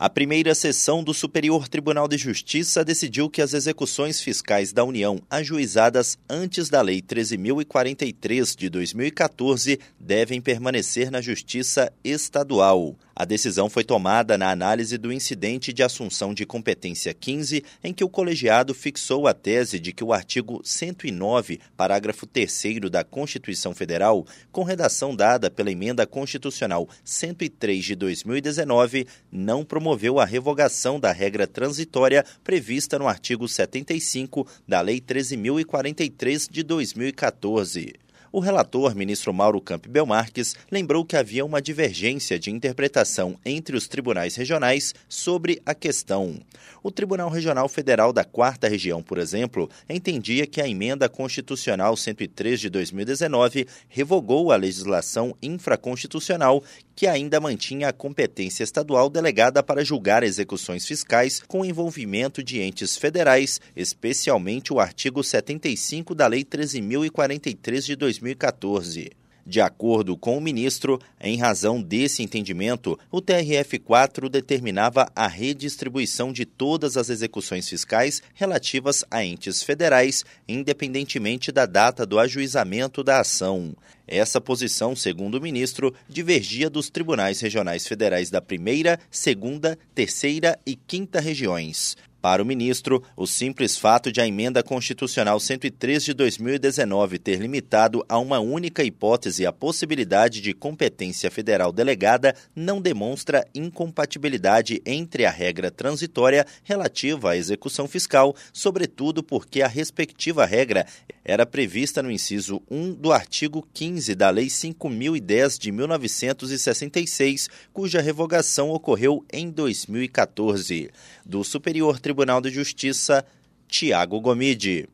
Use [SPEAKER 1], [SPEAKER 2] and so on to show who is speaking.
[SPEAKER 1] A primeira sessão do Superior Tribunal de Justiça decidiu que as execuções fiscais da União ajuizadas antes da Lei 13.043 de 2014 devem permanecer na Justiça Estadual. A decisão foi tomada na análise do incidente de assunção de competência 15, em que o colegiado fixou a tese de que o artigo 109, parágrafo 3 da Constituição Federal, com redação dada pela Emenda Constitucional 103 de 2019, não promoveu a revogação da regra transitória prevista no artigo 75 da Lei 13.043 de 2014. O relator, ministro Mauro Campbell Marques, lembrou que havia uma divergência de interpretação entre os tribunais regionais sobre a questão. O Tribunal Regional Federal da Quarta Região, por exemplo, entendia que a emenda constitucional 103 de 2019 revogou a legislação infraconstitucional que ainda mantinha a competência estadual delegada para julgar execuções fiscais com envolvimento de entes federais, especialmente o artigo 75 da Lei 13.043 de 2014. De acordo com o ministro, em razão desse entendimento, o TRF4 determinava a redistribuição de todas as execuções fiscais relativas a entes federais, independentemente da data do ajuizamento da ação. Essa posição, segundo o ministro, divergia dos tribunais regionais federais da primeira, segunda, terceira e quinta regiões. Para o ministro, o simples fato de a emenda constitucional 103 de 2019 ter limitado a uma única hipótese a possibilidade de competência federal delegada não demonstra incompatibilidade entre a regra transitória relativa à execução fiscal, sobretudo porque a respectiva regra era prevista no inciso 1 do artigo 15 da Lei 5010 de 1966, cuja revogação ocorreu em 2014. Do Superior Tribunal de Justiça, Tiago Gomide.